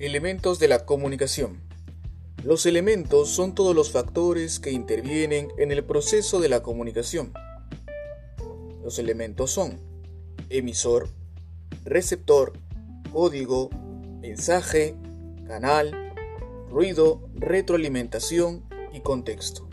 Elementos de la comunicación. Los elementos son todos los factores que intervienen en el proceso de la comunicación. Los elementos son emisor, receptor, código, mensaje, canal, ruido, retroalimentación y contexto.